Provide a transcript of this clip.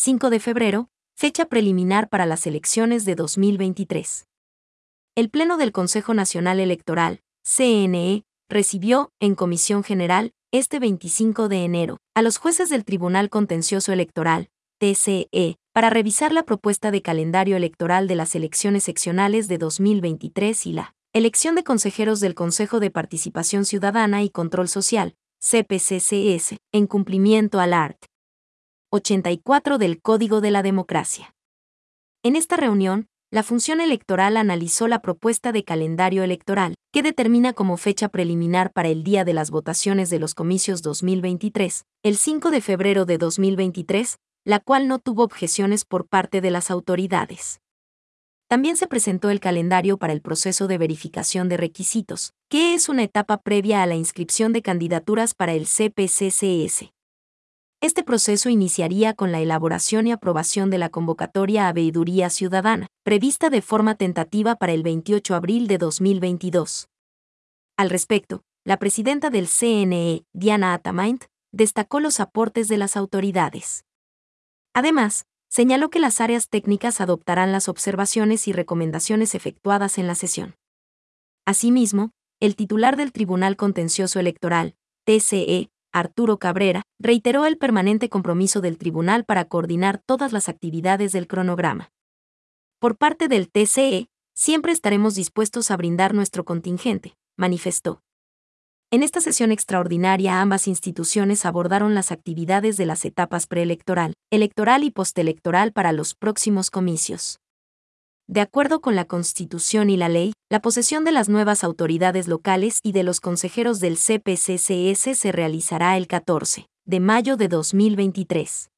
5 de febrero, fecha preliminar para las elecciones de 2023. El Pleno del Consejo Nacional Electoral, CNE, recibió, en Comisión General, este 25 de enero, a los jueces del Tribunal Contencioso Electoral, TCE, para revisar la propuesta de calendario electoral de las elecciones seccionales de 2023 y la elección de consejeros del Consejo de Participación Ciudadana y Control Social, CPCCS, en cumplimiento al art. 84 del Código de la Democracia. En esta reunión, la función electoral analizó la propuesta de calendario electoral, que determina como fecha preliminar para el día de las votaciones de los comicios 2023, el 5 de febrero de 2023, la cual no tuvo objeciones por parte de las autoridades. También se presentó el calendario para el proceso de verificación de requisitos, que es una etapa previa a la inscripción de candidaturas para el CPCCS. Este proceso iniciaría con la elaboración y aprobación de la convocatoria a Veiduría Ciudadana, prevista de forma tentativa para el 28 de abril de 2022. Al respecto, la presidenta del CNE, Diana Atamaint, destacó los aportes de las autoridades. Además, señaló que las áreas técnicas adoptarán las observaciones y recomendaciones efectuadas en la sesión. Asimismo, el titular del Tribunal Contencioso Electoral, TCE, Arturo Cabrera, reiteró el permanente compromiso del tribunal para coordinar todas las actividades del cronograma. Por parte del TCE, siempre estaremos dispuestos a brindar nuestro contingente, manifestó. En esta sesión extraordinaria ambas instituciones abordaron las actividades de las etapas preelectoral, electoral y postelectoral para los próximos comicios. De acuerdo con la Constitución y la ley, la posesión de las nuevas autoridades locales y de los consejeros del CPCCS se realizará el 14 de mayo de 2023.